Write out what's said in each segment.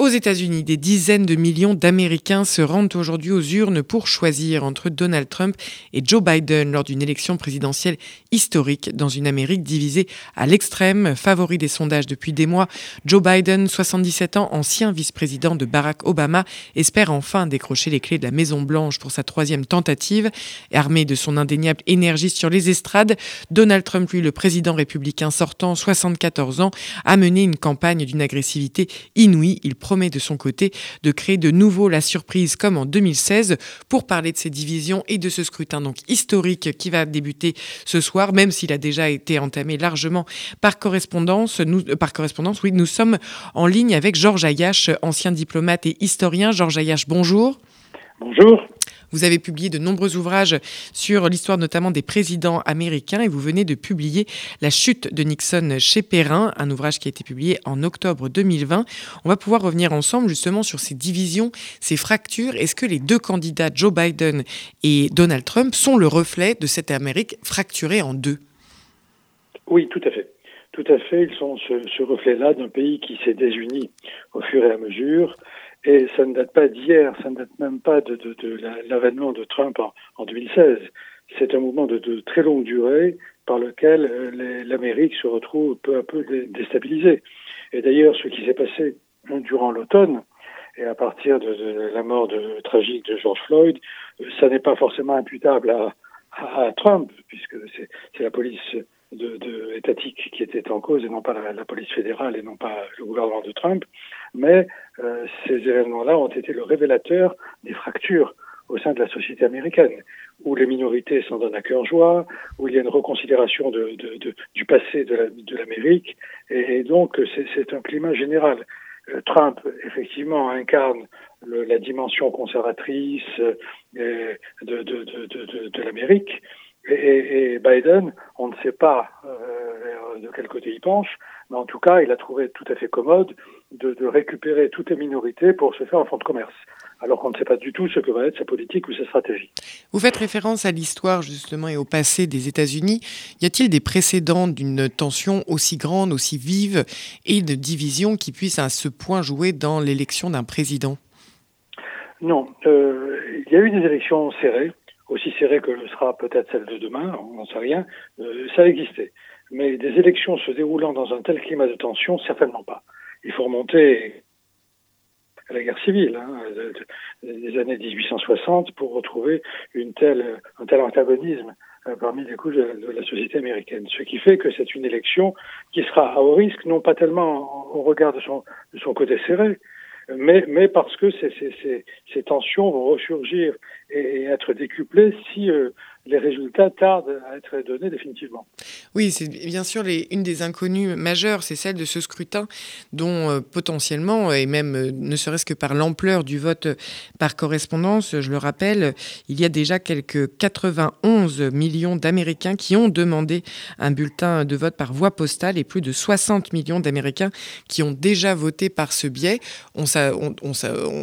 Aux États-Unis, des dizaines de millions d'Américains se rendent aujourd'hui aux urnes pour choisir entre Donald Trump et Joe Biden lors d'une élection présidentielle historique dans une Amérique divisée à l'extrême. Favori des sondages depuis des mois, Joe Biden, 77 ans, ancien vice-président de Barack Obama, espère enfin décrocher les clés de la Maison-Blanche pour sa troisième tentative. Armé de son indéniable énergie sur les estrades, Donald Trump, lui, le président républicain sortant, 74 ans, a mené une campagne d'une agressivité inouïe. Il promet de son côté de créer de nouveau la surprise comme en 2016 pour parler de ces divisions et de ce scrutin donc historique qui va débuter ce soir, même s'il a déjà été entamé largement par correspondance. Nous, euh, par correspondance, oui, nous sommes en ligne avec Georges Ayache, ancien diplomate et historien. Georges Ayache, bonjour. Bonjour. Vous avez publié de nombreux ouvrages sur l'histoire notamment des présidents américains et vous venez de publier La chute de Nixon chez Perrin, un ouvrage qui a été publié en octobre 2020. On va pouvoir revenir ensemble justement sur ces divisions, ces fractures. Est-ce que les deux candidats, Joe Biden et Donald Trump, sont le reflet de cette Amérique fracturée en deux? Oui, tout à fait. Tout à fait, ils sont ce, reflet-là d'un pays qui s'est désuni au fur et à mesure et ça ne date pas d'hier, ça ne date même pas de, l'avènement de Trump en, en 2016. C'est un mouvement de, très longue durée par lequel euh, l'Amérique se retrouve peu à peu déstabilisée. Et d'ailleurs, ce qui s'est passé durant l'automne, et à partir de, la mort tragique de George Floyd, euh, ça n'est pas forcément imputable à, Trump, puisque c'est la police de, de, étatique qui était en cause et non pas la, la, police fédérale et non pas le gouvernement de Trump. Mais euh, ces événements-là ont été le révélateur des fractures au sein de la société américaine, où les minorités s'en donnent à cœur joie, où il y a une reconsidération de, de, du passé de l'Amérique, et, et, donc c'est un climat général. Euh, Trump, effectivement, incarne le, la dimension conservatrice euh, de, de l'Amérique, et, et, Biden, on ne sait pas euh, de quel côté il penche, mais en tout cas, il a trouvé tout à fait commode de, de récupérer toutes les minorités pour se faire un fonds de commerce, alors qu'on ne sait pas du tout ce que va être sa politique ou sa stratégie. Vous faites référence à l'histoire justement et au passé des États-Unis. Y a-t-il des précédents d'une tension aussi grande, aussi vive et de division qui puissent à ce point jouer dans l'élection d'un président? Non, euh, il y a eu des élections serrées aussi serrée que le sera peut-être celle de demain, on n'en sait rien, euh, ça existait. Mais des élections se déroulant dans un tel climat de tension, certainement pas. Il faut remonter à la guerre civile, hein, des années 1860, pour retrouver un tel antagonisme euh, parmi les couches de, la société américaine. Ce qui fait que c'est une élection qui sera à haut risque, non pas tellement au regard de son côté serré, mais, mais parce que ces, ces, ces, tensions vont ressurgir et, être décuplées si euh, les résultats tardent à être donnés définitivement. Oui, c'est bien sûr une des inconnues majeures, c'est celle de ce scrutin dont euh, potentiellement, et même euh, ne serait-ce que par l'ampleur du vote par correspondance, je le rappelle, il y a déjà quelques 91 millions d'Américains qui ont demandé un bulletin de vote par voie postale et plus de 60 millions d'Américains qui ont déjà voté par ce biais. On,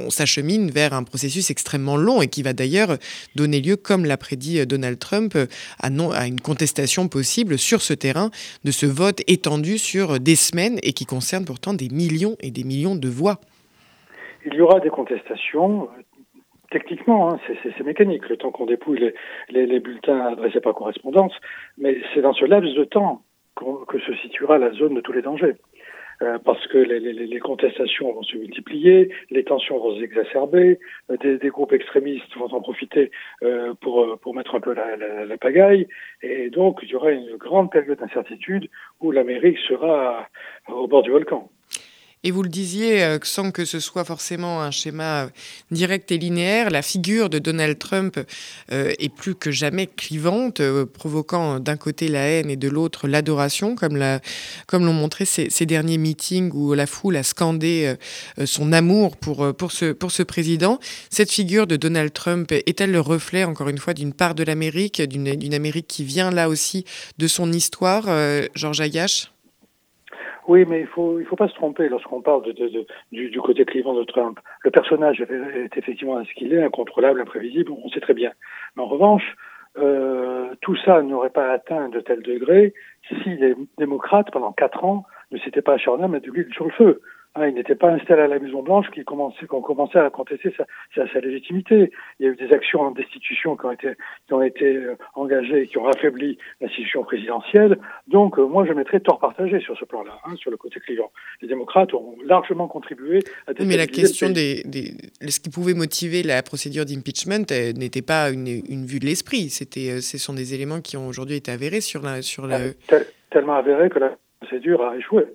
s'achemine vers un processus extrêmement long et qui va d'ailleurs donner lieu, comme l'a prédit Donald Trump euh, à, non, à une contestation possible sur ce terrain de ce vote étendu sur des semaines et qui concerne pourtant des millions et des millions de voix. Il y aura des contestations. Techniquement, hein, c'est mécanique, le temps qu'on dépouille les, les, bulletins adressés par correspondance, mais c'est dans ce laps de temps que se situera la zone de tous les dangers. Euh, parce que les, les, les, contestations vont se multiplier, les tensions vont s'exacerber, euh, des, des, groupes extrémistes vont en profiter euh, pour, pour mettre un peu la, la, la, pagaille, et donc il y aura une grande période d'incertitude où l'Amérique sera au bord du volcan. Et vous le disiez, euh, sans que ce soit forcément un schéma direct et linéaire, la figure de Donald Trump euh, est plus que jamais clivante, euh, provoquant d'un côté la haine et de l'autre l'adoration, comme l'ont montré ces, ces, derniers meetings où la foule a scandé son amour pour, pour, ce, pour ce président. Cette figure de Donald Trump est-elle le reflet, encore une fois, d'une part de l'Amérique, d'une Amérique qui vient là aussi de son histoire, Georges Ayache oui, mais il faut il faut pas se tromper lorsqu'on parle de, de, du, du, côté clivant de Trump. Le personnage est effectivement ce qu'il est, incontrôlable, imprévisible, on sait très bien. Mais en revanche, euh, tout ça n'aurait pas atteint de tel degré si les démocrates, pendant quatre ans, ne s'étaient pas acharnés à mettre de l'huile sur le feu Hein, il n'était pas installé à la Maison Blanche qu'on commençait, qu'on commençait à contester sa, sa, sa, légitimité. Il y a eu des actions en destitution qui ont été, qui ont été euh, engagées et qui ont affaibli l'institution présidentielle. Donc, euh, moi, je mettrais tort partagé sur ce plan-là, hein, sur le côté client. Les démocrates ont largement contribué à Mais la question des, des, ce qui pouvait motiver la procédure d'impeachment n'était pas une, une, vue de l'esprit. C'était, ce sont des éléments qui ont aujourd'hui été avérés sur la, sur la... tellement avérés que la procédure a échoué.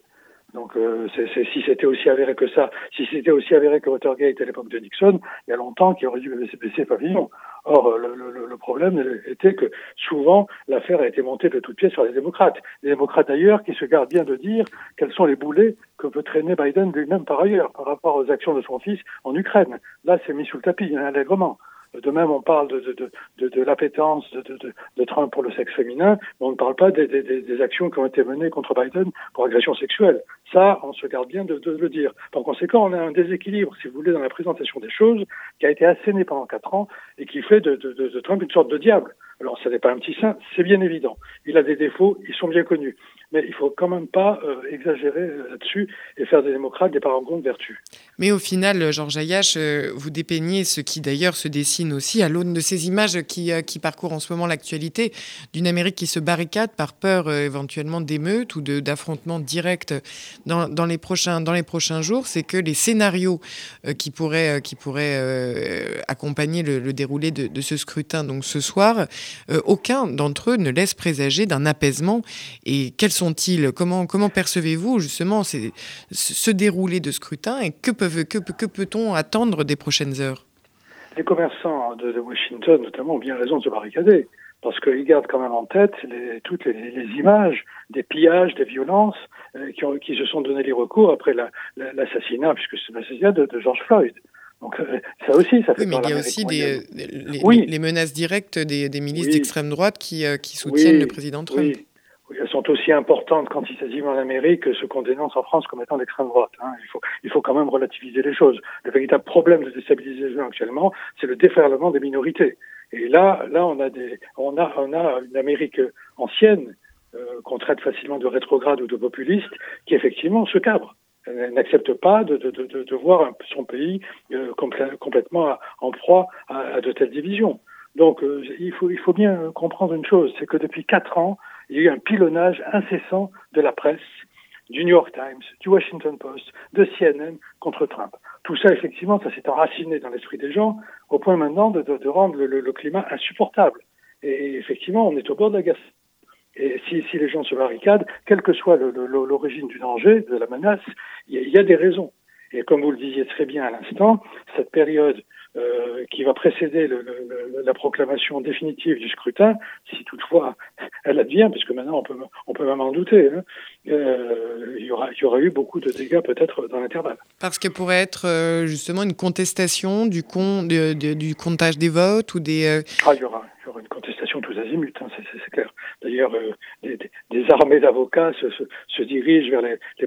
Donc, euh, si c'était aussi avéré que ça, si c'était aussi avéré que Watergate à l'époque de Nixon, il y a longtemps qu'il aurait dû baisser, pavillon. Or, le, le, le, problème était que souvent, l'affaire a été montée de toutes pièces sur les démocrates. Les démocrates d'ailleurs qui se gardent bien de dire quels sont les boulets que peut traîner Biden lui-même par ailleurs par rapport aux actions de son fils en Ukraine. Là, c'est mis sous le tapis, hein, allègrement. De même, on parle de, de, de, de l'appétence de, Trump pour le sexe féminin, mais on ne parle pas des, des, des, actions qui ont été menées contre Biden pour agression sexuelle. Ça, on se garde bien de, le dire. Par conséquent, on a un déséquilibre, si vous voulez, dans la présentation des choses, qui a été asséné pendant quatre ans et qui fait de, Trump une sorte de diable. Alors, ce n'est pas un petit saint, c'est bien évident. Il a des défauts, ils sont bien connus mais il faut quand même pas euh, exagérer euh, là-dessus et faire des démocrates des parangons de vertu. Mais au final, Georges Ayache, euh, vous dépeignez ce qui d'ailleurs se dessine aussi à l'aune de ces images qui, qui parcourent en ce moment l'actualité d'une Amérique qui se barricade par peur éventuellement d'émeutes ou d'affrontements directs dans, les prochains, dans les prochains jours. C'est que les scénarios qui pourraient, qui pourraient accompagner le, déroulé de, de, ce scrutin, donc ce soir, aucun d'entre eux ne laisse présager d'un apaisement. Et quels sont sont-ils? Comment, comment percevez-vous justement ce déroulé de scrutin? Et que, peut-on attendre des prochaines heures? Les commerçants de, Washington, notamment, ont bien raison de se barricader parce qu'ils gardent quand même en tête les, toutes les, les, images des pillages, des violences euh, qui, ont, qui, se sont donné les recours après l'assassinat, la, puisque c'est l'assassinat de, de, George Floyd. Donc euh, ça aussi, ça fait oui, mais il y a aussi des, les, oui. les, menaces directes des, des milices d'extrême droite qui, euh, qui soutiennent le président Trump elles sont aussi importantes quantitativement en Amérique que ce qu'on dénonce en France comme étant l'extrême droite. Hein. Il, faut, il faut quand même relativiser les choses. Le véritable problème de déstabilisation actuellement, c'est le déferlement des minorités. Et là, là, on a des, on a, on a une Amérique ancienne euh, qu'on traite facilement de rétrograde ou de populiste, qui effectivement se cabre. Elle n'accepte pas de, de, de, de, voir son pays euh, complètement en proie à, à, de telles divisions. Donc, euh, il, faut, il faut bien comprendre une chose, c'est que depuis quatre ans, il y a eu un pilonnage incessant de la presse, du New York Times, du Washington Post, de CNN contre Trump. Tout ça, effectivement, ça s'est enraciné dans l'esprit des gens au point maintenant de, de, de rendre le, le, climat insupportable. Et effectivement, on est au bord de la guerre. Et si, si les gens se barricadent, quelle que soit l'origine du danger, de la menace, il y, a des raisons. Et comme vous le disiez très bien à l'instant, cette période euh, qui va précéder le, le, la proclamation définitive du scrutin, si toutefois elle advient, puisque maintenant on peut, on peut même en douter, hein, euh, il, y aura, il y aura eu beaucoup de dégâts peut-être dans l'intervalle. Parce que pourrait être euh, justement une contestation du, con, de, de, du comptage des votes ou des... Euh, ah, il y aura, il y aura une contestation tous azimuts, hein, c'est clair. D'ailleurs, euh, des, des, armées d'avocats se, se, se, dirigent vers les, les,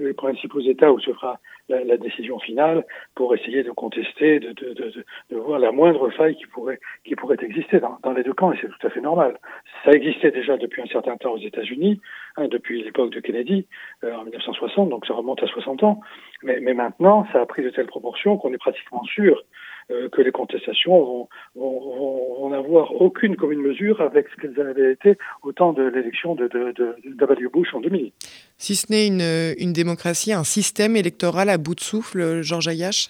les principaux États où se fera la, la, décision finale pour essayer de contester, de, de, de, de, voir la moindre faille qui pourrait, qui pourrait exister dans, dans les deux camps, et c'est tout à fait normal. Ça existait déjà depuis un certain temps aux États-Unis, hein, depuis l'époque de Kennedy, euh, en 1960, donc ça remonte à 60 ans, mais, mais maintenant, ça a pris de telles proportions qu'on est pratiquement sûr euh, que les contestations vont, vont, vont n'avoir aucune commune mesure avec ce qu'elles avaient été au temps de l'élection de, de. Bush en 2000. Si ce n'est une, une démocratie, un système électoral à bout de souffle, Georges Ayache?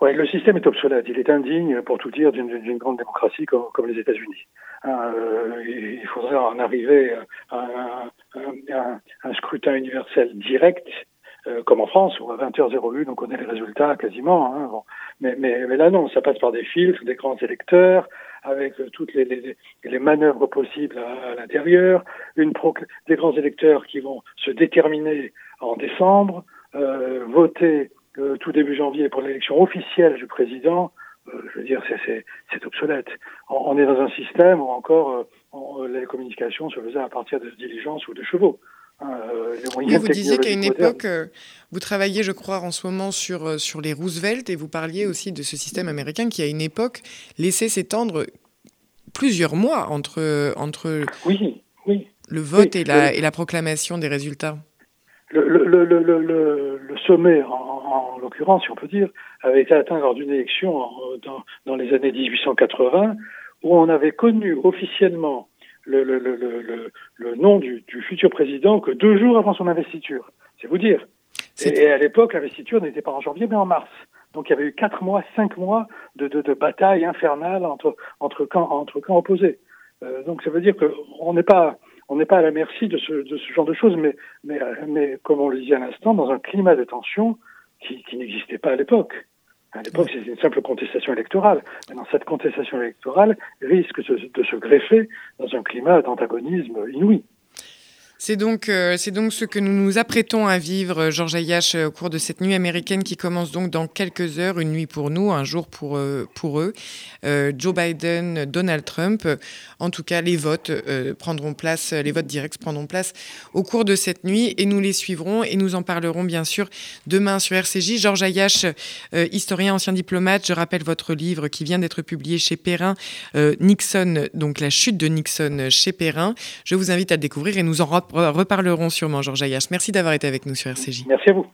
Oui, le système est obsolète. Il est indigne, pour tout dire, d'une grande démocratie comme, comme les États-Unis. Euh, il faudrait en arriver à un, un, un scrutin universel direct euh, comme en France, où à 20h01, on connaît les résultats quasiment. Hein, bon. mais, mais, mais, là, non, ça passe par des filtres, des grands électeurs, avec euh, toutes les, les, les, manœuvres possibles à, à l'intérieur, une des grands électeurs qui vont se déterminer en décembre, euh, voter euh, tout début janvier pour l'élection officielle du président. Euh, je veux dire, c'est obsolète. On, on, est dans un système où encore on, les communications se faisaient à partir de diligences ou de chevaux. Euh, oui, vous disiez qu'à une époque, euh, vous travailliez, je crois, en ce moment sur, euh, sur les Roosevelt et vous parliez aussi de ce système américain qui, à une époque, laissait s'étendre plusieurs mois entre, entre oui, oui, le vote et, la, et la proclamation des résultats. Le, le, le, le sommet, en, l'occurrence, si on peut dire, avait été atteint lors d'une élection dans, dans, les années 1880, où on avait connu officiellement le, le, le, le nom du, du, futur président que deux jours avant son investiture. C'est vous dire. Et, à l'époque, l'investiture n'était pas en janvier, mais en mars. Donc il y avait eu quatre mois, cinq mois de, de, de bataille infernale entre, entre, camps, entre camps opposés. Euh, donc ça veut dire qu'on n'est pas on n'est pas à la merci de ce, de ce genre de choses, mais, mais, mais comme on le disait à l'instant, dans un climat de tension qui, qui n'existait pas à l'époque. À l'époque, c'était une simple contestation électorale. Maintenant, cette contestation électorale risque de se greffer dans un climat d'antagonisme inouï. C'est donc, euh, donc ce que nous nous apprêtons à vivre, euh, Georges Ayache, euh, au cours de cette nuit américaine qui commence donc dans quelques heures, une nuit pour nous, un jour pour, pour eux. Joe Biden, Donald Trump, en tout cas, les votes prendront place, les votes directs prendront place au cours de cette nuit et nous les suivrons et nous en parlerons bien sûr demain sur RCJ. Georges Ayache, historien, ancien diplomate, je rappelle votre livre qui vient d'être publié chez Perrin, Nixon, donc la chute de Nixon chez Perrin. Je vous invite à le découvrir et nous en reparlerons sûrement, Georges Ayache. Merci d'avoir été avec nous sur RCJ. Merci à vous.